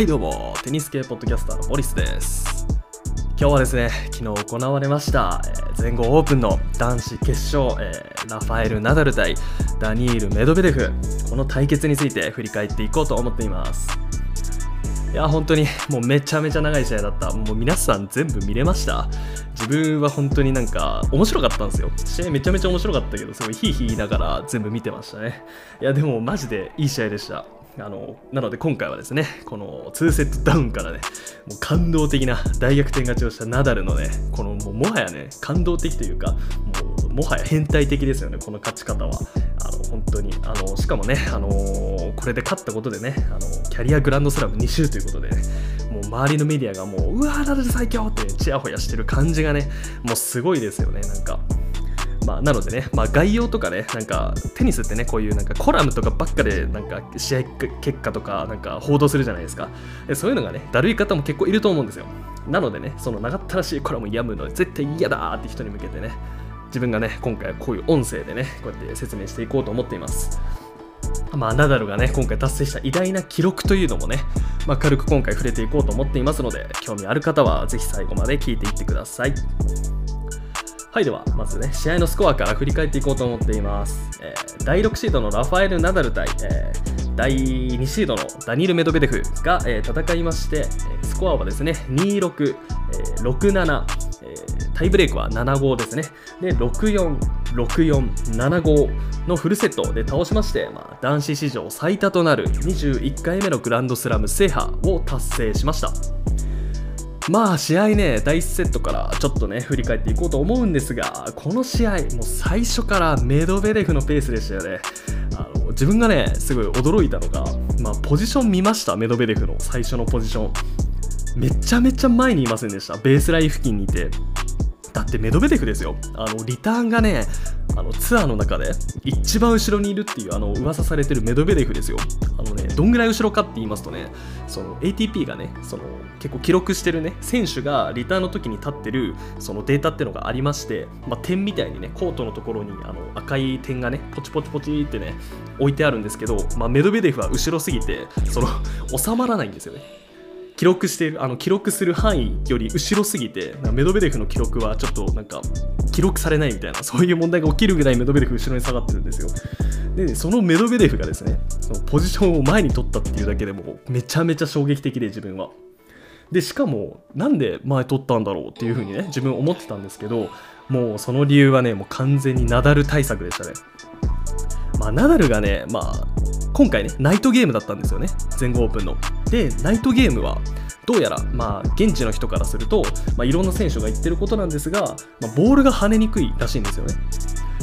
はいどうも、テニス系ポッドキャスターのボリスです。今日はですね、昨日行われました、えー全豪オープンの男子決勝、えーラファエル・ナダル対ダニール・メドベデフ、この対決について振り返っていこうと思っています。いや、本当にもうめちゃめちゃ長い試合だった。もう皆さん全部見れました。自分は本当になんか面白かったんですよ。試合めちゃめちゃ面白かったけど、すごいヒーヒー言いながら全部見てましたね。いや、でもマジでいい試合でした。あのなので今回はですね、この2セットダウンからね、もう感動的な大逆転勝ちをしたナダルのね、このもうもはやね、感動的というか、もうもはや変態的ですよね、この勝ち方は。あの本当にあのしかもね、あのこれで勝ったことでねあの、キャリアグランドスラム2周ということでね、もう周りのメディアがもう、うわー、ナダル最強って、ちやほやしてる感じがね、もうすごいですよね、なんか。まあ、なのでね、まあ、概要とかね、なんかテニスってね、こういうなんかコラムとかばっかでなんか試合結果とかなんか報道するじゃないですか。そういうのがね、だるい方も結構いると思うんですよ。なのでね、その長ったらしいコラムを読むの絶対嫌だって人に向けてね、自分がね、今回はこういう音声でね、こうやって説明していこうと思っています。まあ、ナダルがね、今回達成した偉大な記録というのもね、まあ、軽く今回触れていこうと思っていますので、興味ある方はぜひ最後まで聞いていってください。はい、では、まずね、試合のスコアから振り返っていこうと思っています。えー第6シードのラファエル・ナダル対、えー第2シードのダニール・メドベデフが、えー戦いまして、スコアはですね、2-6、えー6-7、えータイブレークは7-5ですね。で、6-4、6-4、7-5のフルセットで倒しまして、まあ、男子史上最多となる21回目のグランドスラム制覇を達成しました。まあ試合ね、第1セットからちょっとね、振り返っていこうと思うんですが、この試合、もう最初からメドベレフのペースでしたよね。あの自分がね、すごい驚いたのが、まあ、ポジション見ました、メドベレフの最初のポジション。めちゃめちゃ前にいませんでした、ベースライン付近にいて。だってメドベデフですよ。あのリターンがね、あのツアーの中で一番後ろにいるっていうあの噂されてるメドベデフですよ。あのね、どんぐらい後ろかって言いますとね、その ATP がね、その結構記録してるね、選手がリターンの時に立ってるそのデータってのがありまして、まあ、点みたいにね、コートのところにあの赤い点がね、ポチポチポチってね、置いてあるんですけど、まあ、メドベデフは後ろすぎて、その収まらないんですよね。記録しているあの記録する範囲より後ろすぎてなんかメドベデフの記録はちょっとなんか記録されないみたいなそういう問題が起きるぐらいメドベデフ後ろに下がってるんですよ。でそのメドベデフがですねそのポジションを前に取ったっていうだけでもめちゃめちゃ衝撃的で自分は。でしかもなんで前取ったんだろうっていうふうにね自分思ってたんですけどもうその理由はねもう完全にナダル対策でしたね。まあナダルがねまあ今回ねナイトゲームだったんですよね全豪オープンの。でナイトゲームはどうやら、まあ、現地の人からすると、まあ、いろんな選手が言ってることなんですが、まあ、ボールが跳ねにくいらしいんですよね。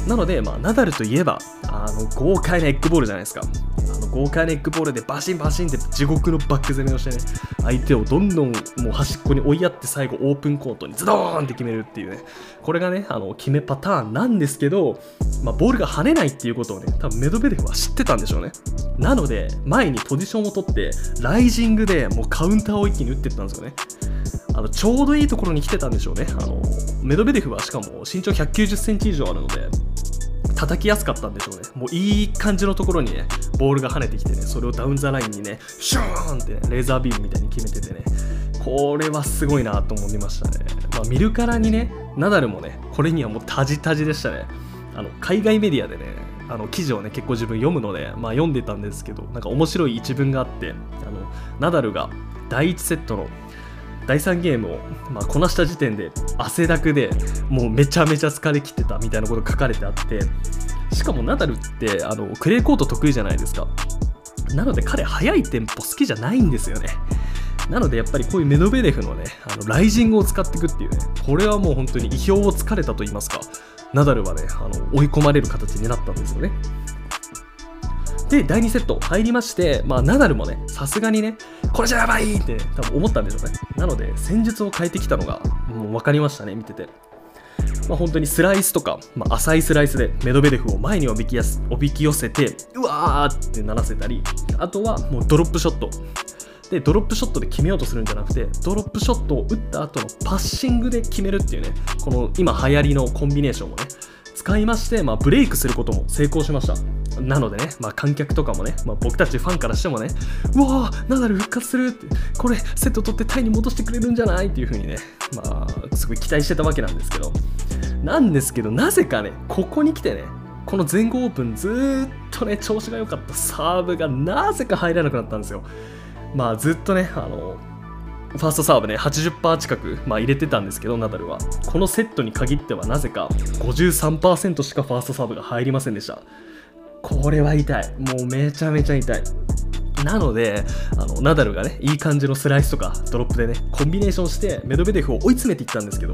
なので、まあ、ナダルといえばあの豪快なエッグボールじゃないですか。あの豪快なエッグボールでバシンバシンって地獄のバック攻めをしてね、相手をどんどんもう端っこに追いやって最後オープンコートにズドーンって決めるっていうね、これがね、あの決めパターンなんですけど、まあ、ボールが跳ねないっていうことをね、多分メドベデフは知ってたんでしょうね。なので、前にポジションを取って、ライジングでもうカウンターを一気に打ってったんですよね。あのちょうどいいところに来てたんでしょうね。あのメドベデフはしかも身長190センチ以上あるので、叩きやすかったんでしょうね。もういい感じのところにね、ボールが跳ねてきてね、それをダウンザラインにね、シューンってね、レーザービームみたいに決めててね、これはすごいなと思いましたね。まあ、見るからにね、ナダルもね、これにはもうタジタジでしたね。あの海外メディアでね、あの記事をね、結構自分読むので、まあ、読んでたんですけど、なんか面白い一文があって、あのナダルが第1セットの第3ゲームを、まあ、こなした時点で汗だくでもうめちゃめちゃ疲れ切ってたみたいなこと書かれてあってしかもナダルってあのクレーコート得意じゃないですか。なので彼速いテンポ好きじゃないんですよね。なのでやっぱりこういうメドベレフのねあのライジングを使っていくっていうねこれはもう本当に意表をつかれたと言いますかナダルはねあの追い込まれる形になったんですよね。で、第2セット入りまして、まあ、ナダルもね、さすがにね、これじゃやばいって、多分思ったんでしょうね。なので、戦術を変えてきたのが、もう分かりましたね、見てて。まあ、本当にスライスとか、まあ、浅いスライスでメドベレフを前におびきやすおびき寄せて、うわーってならせたり、あとはもうドロップショット。で、ドロップショットで決めようとするんじゃなくて、ドロップショットを打った後のパッシングで決めるっていうね、この今流行りのコンビネーションをね、使いまして、まあ、ブレイクすることも成功しました。なのでね、まあ、観客とかもね、まあ、僕たちファンからしてもねうわーナダル復活するってこれセット取ってタイに戻してくれるんじゃないっていう風にね、まあ、すごい期待してたわけなんですけど。なんですけどなぜかねここに来てねこの全豪オープンずっとね調子が良かったサーブがなぜか入らなくなったんですよ。まあずっとねあのファーストサーブね80%近く、まあ、入れてたんですけどナダルは。このセットに限ってはなぜか53%しかファーストサーブが入りませんでした。これは痛い。もうめちゃめちゃ痛い。なのであのナダルがねいい感じのスライスとかドロップでねコンビネーションしてメドベデフを追い詰めていったんですけど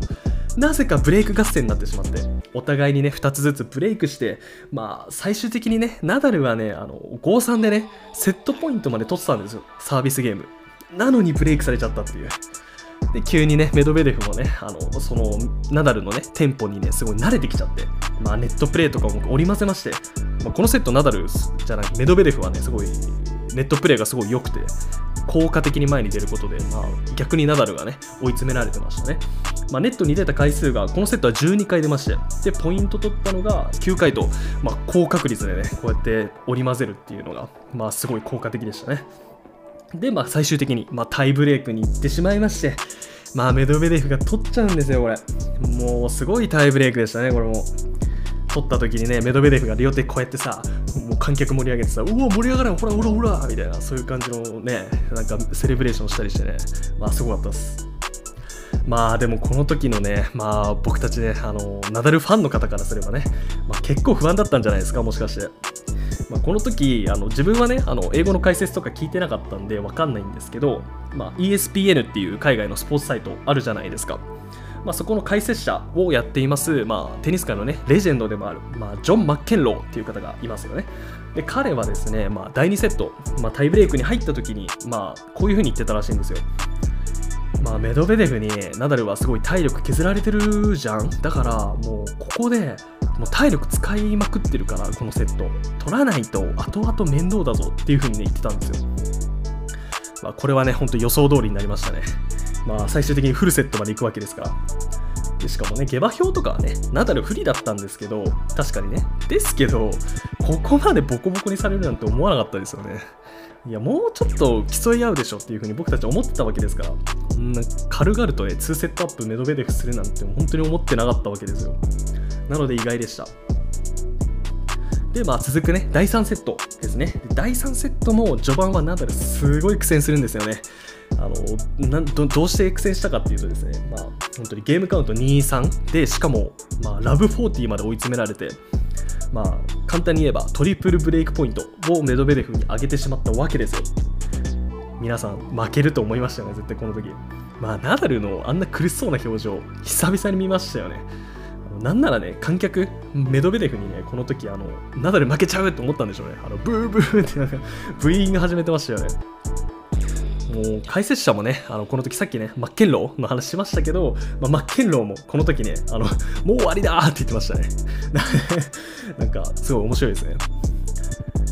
なぜかブレイク合戦になってしまってお互いにね2つずつブレイクしてまあ最終的にねナダルはねあの5-3でねセットポイントまで取ってたんですよ。サービスゲーム。なのにブレイクされちゃったっていう。で急にねメドベデフもねあのそのナダルのねテンポにねすごい慣れてきちゃって、まあ、ネットプレーとかも織り交ぜまして、まあ、このセットナダルじゃなくメドベデフはねすごいネットプレーがすごい良くて効果的に前に出ることで、まあ、逆にナダルがね追い詰められてましたね、まあ、ネットに出た回数がこのセットは12回出ましてでポイント取ったのが9回と、まあ、高確率でねこうやって織り交ぜるっていうのが、まあ、すごい効果的でしたね。で、まあ、最終的に、まあ、タイブレークに行ってしまいまして、まあ、メドベデフが取っちゃうんですよ、これ。もう、すごいタイブレークでしたね、これも。取った時にね、メドベデフが両手こうやってさ、もう観客盛り上げてさ、うわ、盛り上がれほらほらほらみたいな、そういう感じのね、なんかセレブレーションしたりしてね、まあ、すごかったです。まあでもこの時のね、まあ僕たちね、あの、ナダルファンの方からすればね、まあ、結構不安だったんじゃないですか、もしかして。まあ、この時あの自分はねあの英語の解説とか聞いてなかったんで分かんないんですけど、まあ、ESPN っていう海外のスポーツサイトあるじゃないですか。まあ、そこの解説者をやっています、まあ、テニス界のねレジェンドでもある、まあ、ジョン・マッケンローっていう方がいますよね。で彼はですね、まあ、第2セット、まあ、タイブレークに入った時に、まあ、こういうふうに言ってたらしいんですよ。まあ、メドベデフにナダルはすごい体力削られてるじゃん？だからもうここでもう体力使いまくってるからこのセット。取らないと後々面倒だぞっていう風にね言ってたんですよ、まあ、これはねほんと予想通りになりましたね。まあ最終的にフルセットまで行くわけですから。でしかもね下馬評とかはねナダル不利だったんですけど確かにねですけどここまでボコボコにされるなんて思わなかったですよね。いやもうちょっと競い合うでしょっていう風に僕たち思ってたわけですからこん軽々とね2セットアップメドベデフするなんて本当に思ってなかったわけですよ。なので意外でした。で、まあ続くね、第3セットですね。第3セットも序盤はナダルすごい苦戦するんですよね。あのどどうして苦戦したかっていうとですね、まあ、本当にゲームカウント2-3で、しかも、まあ、ラブ40まで追い詰められて、まあ、簡単に言えばトリプルブレイクポイントをメドベレフに上げてしまったわけですよ。皆さん負けると思いましたよね、絶対この時。まあ、ナダルのあんな苦しそうな表情、久々に見ましたよね。なんならね、観客、メドベデフにね、この時、あの、ナダル負けちゃうって思ったんでしょうね。あの、ブーブーってなんか、ブーイング始めてましたよね。もう、解説者もね、あの、この時さっきね、マッケンローの話しましたけど、まあ、マッケンローもこの時ね、あの、もう終わりだーって言ってましたね。なんか、すごい面白いですね。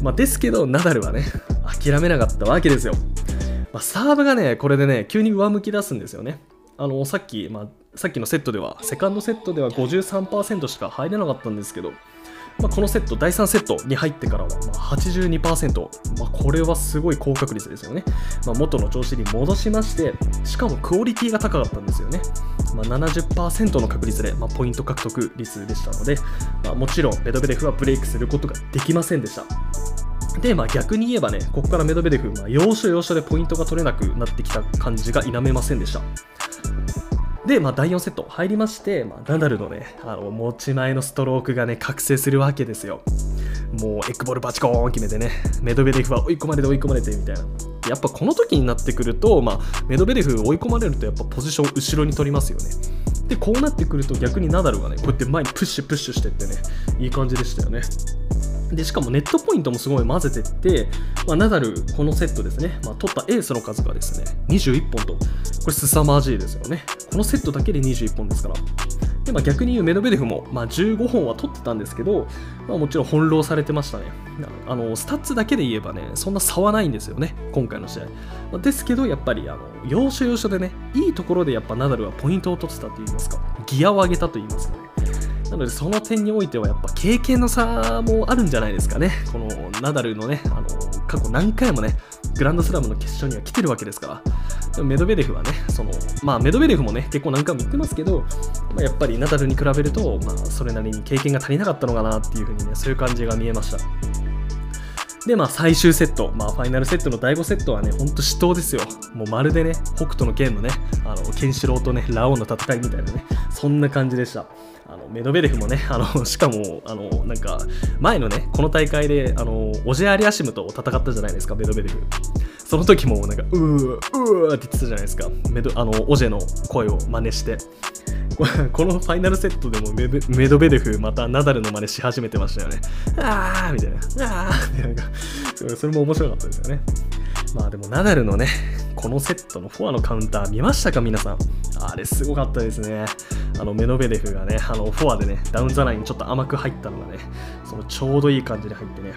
まあ、ですけど、ナダルはね、諦めなかったわけですよ。まあ、サーブがね、これでね、急に上向き出すんですよね。あの、さっき、まあ、さっきのセットでは、セカンドセットでは53%しか入れなかったんですけど、まあ、このセット、第3セットに入ってからはま82%、まあ、これはすごい高確率ですよね。まあ、元の調子に戻しまして、しかもクオリティが高かったんですよね。まあ、70%の確率で、ま、ポイント獲得率でしたので、ま、もちろんメドベデフはブレイクすることができませんでした。で、まあ、逆に言えばね、ここからメドベデフ、まあ、要所要所でポイントが取れなくなってきた感じが否めませんでした。で、まあ、第4セット入りまして、まあ、ナダルのね、あの持ち前のストロークがね、覚醒するわけですよ。もうエッグボールバチコーン決めてね、メドベデフは追い込まれて追い込まれてみたいな。やっぱこの時になってくると、まあ、メドベデフ追い込まれるとやっぱポジション後ろに取りますよね。で、こうなってくると逆にナダルがね、こうやって前にプッシュプッシュしてってね、いい感じでしたよね。でしかもネットポイントもすごい混ぜてって、まあ、ナダル、このセットですね、まあ、取ったエースの数がですね、21本と、これ凄まじいですよね。このセットだけで21本ですから。でまあ、逆に言うメドベデフも、まあ、15本は取ってたんですけど、まあ、もちろん翻弄されてましたねあの。スタッツだけで言えばね、そんな差はないんですよね、今回の試合。まあ、ですけど、やっぱりあの要所要所でね、いいところでやっぱナダルはポイントを取ってたと言いますか、ギアを上げたと言いますかね。なのでその点においてはやっぱ経験の差もあるんじゃないですかね。このナダルのね、あの過去何回もね、グランドスラムの決勝には来てるわけですから。でもメドベデフはね、そのまあメドベデフもね、結構何回も言ってますけど、まあ、やっぱりナダルに比べると、まあ、それなりに経験が足りなかったのかなっていうふうにね、そういう感じが見えました。で、まあ、最終セット、まあ、ファイナルセットの第5セットはね、ほんと死闘ですよ。もうまるでね、北斗の剣のね、あの、ケンシロウとね、ラオウの戦いみたいなね、そんな感じでした。あのメドベレフもね、あのしかも、あのなんか前のね、この大会であのオジェアリアシムと戦ったじゃないですか、メドベレフ。その時もなんか、うー、うーって言ってたじゃないですか、メドあのオジェの声を真似して。このファイナルセットでもメメドベレフまたナダルの真似し始めてましたよね。あーみたいな。あーみたいな。それも面白かったですよね。まあでもナダルのね、このセットのフォアのカウンター見ましたか皆さん。あれすごかったですね。あのメノベレフがね、あのフォアでね、ダウンザラインにちょっと甘く入ったのがね、そのちょうどいい感じで入ってね、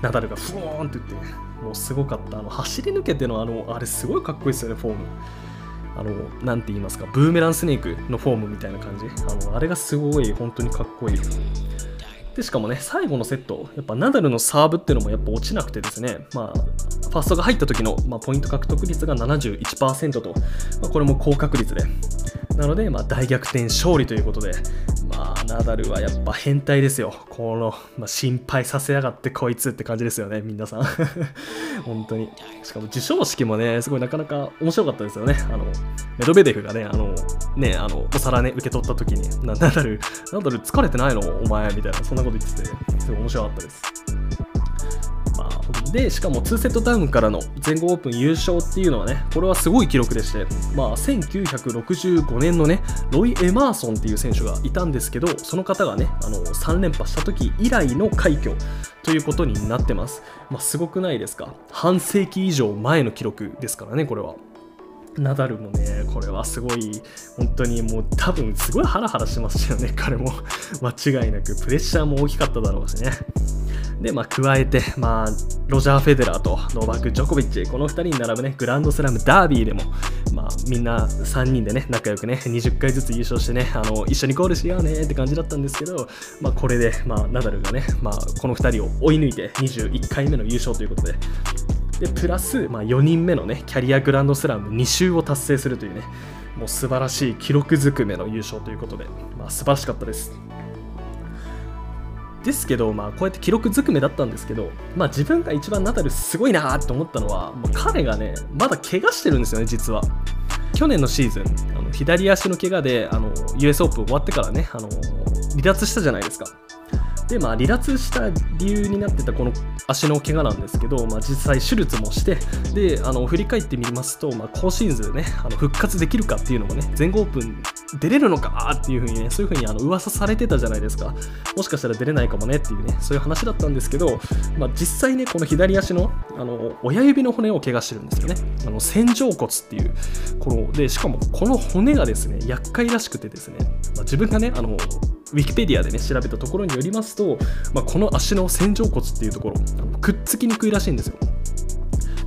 ナダルがフォーンって言ってね、もうすごかった。あの走り抜けてのあの、あれすごいかっこいいですよね、フォーム。あの、なんて言いますか、ブーメランスネークのフォームみたいな感じ。あの、あれがすごい、本当にかっこいい。で、しかもね、最後のセット、やっぱナダルのサーブっていうのもやっぱ落ちなくてですね、まあ、ファーストが入った時の、まあ、ポイント獲得率が71%と、まあ、これも高確率で、なので、まあ、大逆転勝利ということで、まあ、ナダルはやっぱ変態ですよ。この、まあ、心配させやがってこいつって感じですよね、皆さん。本当に。しかも授賞式もね、すごいなかなか面白かったですよね。あの、メドベデフがね、あの、ね、あの、お皿ね、受け取った時に、ナダル、ナダル疲れてないの？お前みたいな、そんなこと言ってて、すごい面白かったです。でしかも2セットダウンからの全豪オープン優勝っていうのはねこれはすごい記録でして、まあ、1965年のねロイ・エマーソンっていう選手がいたんですけどその方がねあの3連覇した時以来の快挙ということになってます、まあ、すごくないですか？半世紀以上前の記録ですからねこれはナダルもね、これはすごい、本当にもう多分すごいハラハラしてましたよね、彼も。間違いなく、プレッシャーも大きかっただろうしね。で、まあ、加えて、まあ、ロジャー・フェデラーとノーバク・ジョコビッチ、この2人に並ぶね、グランドスラムダービーでも、まあ、みんな3人でね、仲良くね、20回ずつ優勝してね、あの一緒にゴールしようねって感じだったんですけど、まあ、これで、まあ、ナダルがね、まあ、この2人を追い抜いて21回目の優勝ということで、でプラス、まあ、4人目のねキャリアグランドスラム2周を達成するというねもう素晴らしい記録ずくめの優勝ということで、まあ、素晴らしかったです。ですけど、まあ、こうやって記録ずくめだったんですけど、まあ、自分が一番ナダルすごいなって思ったのは、まあ、彼がね、まだ怪我してるんですよね、実は。去年のシーズン、あの左足の怪我であの US オープン終わってからね、あの離脱したじゃないですか。で、まあ、離脱した理由になってたこの足の怪我なんですけど、まあ、実際手術もしてであの振り返ってみますと、まあ、今シーズンねあの復活できるかっていうのもね全豪オープン出れるのかっていうふうにねそういうふうにあの噂されてたじゃないですか。もしかしたら出れないかもねっていうねそういう話だったんですけど、まあ、実際ねこの左足のあの親指の骨を怪我してるんですよね。あの線状骨っていうこのでしかもこの骨がですね厄介らしくてですね、まあ、自分がねあのウィキペディアでね調べたところによりますと、まあ、この足の線状骨っていうところくっつきにくいらしいんですよ。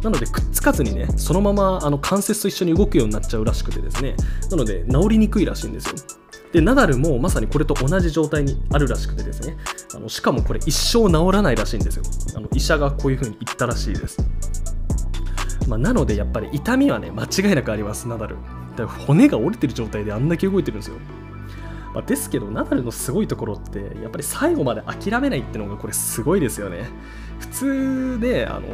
なのでくっつかずにねそのままあの関節と一緒に動くようになっちゃうらしくてですね。なので治りにくいらしいんですよ。でナダルもまさにこれと同じ状態にあるらしくてですね。あのしかもこれ一生治らないらしいんですよ。あの医者がこういう風に言ったらしいです。まあ、なのでやっぱり痛みはね間違いなくありますナダル。だから骨が折れてる状態であんだけ動いてるんですよ。ま、ですけど、ナダルのすごいところって、やっぱり最後まで諦めないってのがこれすごいですよね。普通で、あの、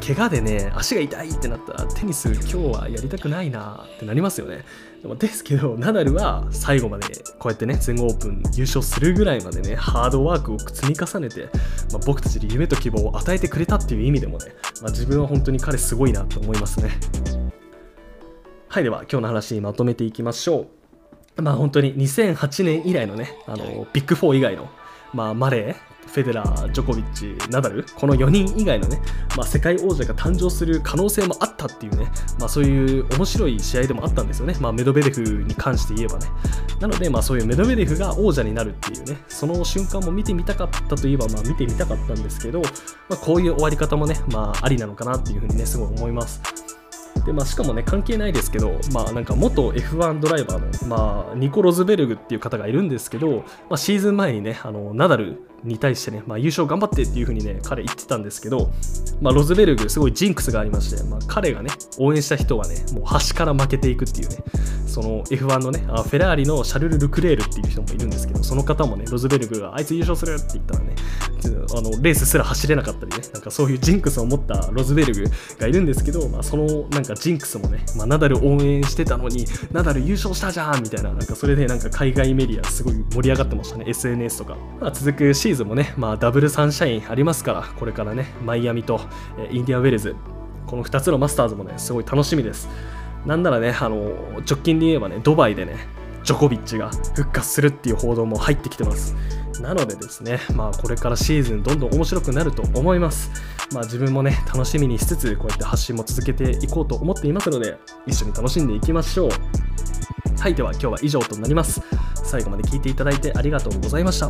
怪我でね、足が痛いってなったら、テニス今日はやりたくないなってなりますよね。でもですけど、ナダルは最後までこうやってね、全豪オープン優勝するぐらいまでね、ハードワークを積み重ねて、まあ、僕たちに夢と希望を与えてくれたっていう意味でもね、まあ、自分は本当に彼すごいなと思いますね。はい、では今日の話まとめていきましょう。まあ本当に2008年以来のね、あのビッグ4以外の、まあ、マレー、フェデラー、ジョコビッチ、ナダル、この4人以外のね、まあ、世界王者が誕生する可能性もあったっていうね、まあ、そういう面白い試合でもあったんですよね、まあ、メドベデフに関して言えばね。なので、まあ、そういうメドベデフが王者になるっていうね、その瞬間も見てみたかったといえば、まあ、見てみたかったんですけど、まあ、こういう終わり方もね、まあ、ありなのかなっていうふうにね、すごい思います。で、まあ、しかもね、関係ないですけど、まあ、なんか元 F1 ドライバーの、まあ、ニコ・ロズベルグっていう方がいるんですけど、まあ、シーズン前にね、あのナダルに対してね、まあ、優勝頑張ってっていう風にね、彼言ってたんですけど、まあ、ロズベルグ、すごいジンクスがありまして、まあ、彼がね、応援した人はね、もう端から負けていくっていうね、その F1 のね、フェラーリのシャルル・ルクレールっていう人もいるんですけど、その方もね、ロズベルグがあいつ優勝するって言ったらね、あのレースすら走れなかったりね、なんかそういうジンクスを持ったロズベルグがいるんですけど、まあ、そのなんかジンクスもね、まあ、ナダル応援してたのに、ナダル優勝したじゃんみたいな、なんかそれでなんか海外メディアすごい盛り上がってましたね、SNS とか。まあ、続くシーズンもね、まあ、ダブルサンシャインありますから、これからね、マイアミと、インディアウェルズ、この2つのマスターズもね、すごい楽しみです。なんならね、あの直近で言えばね、ドバイでね、ジョコビッチが復活するっていう報道も入ってきてます。なのでですね、まあこれからシーズンどんどん面白くなると思います。まあ自分もね、楽しみにしつつ、こうやって発信も続けていこうと思っていますので、一緒に楽しんでいきましょう。はい、では今日は以上となります。最後まで聞いていただいてありがとうございました。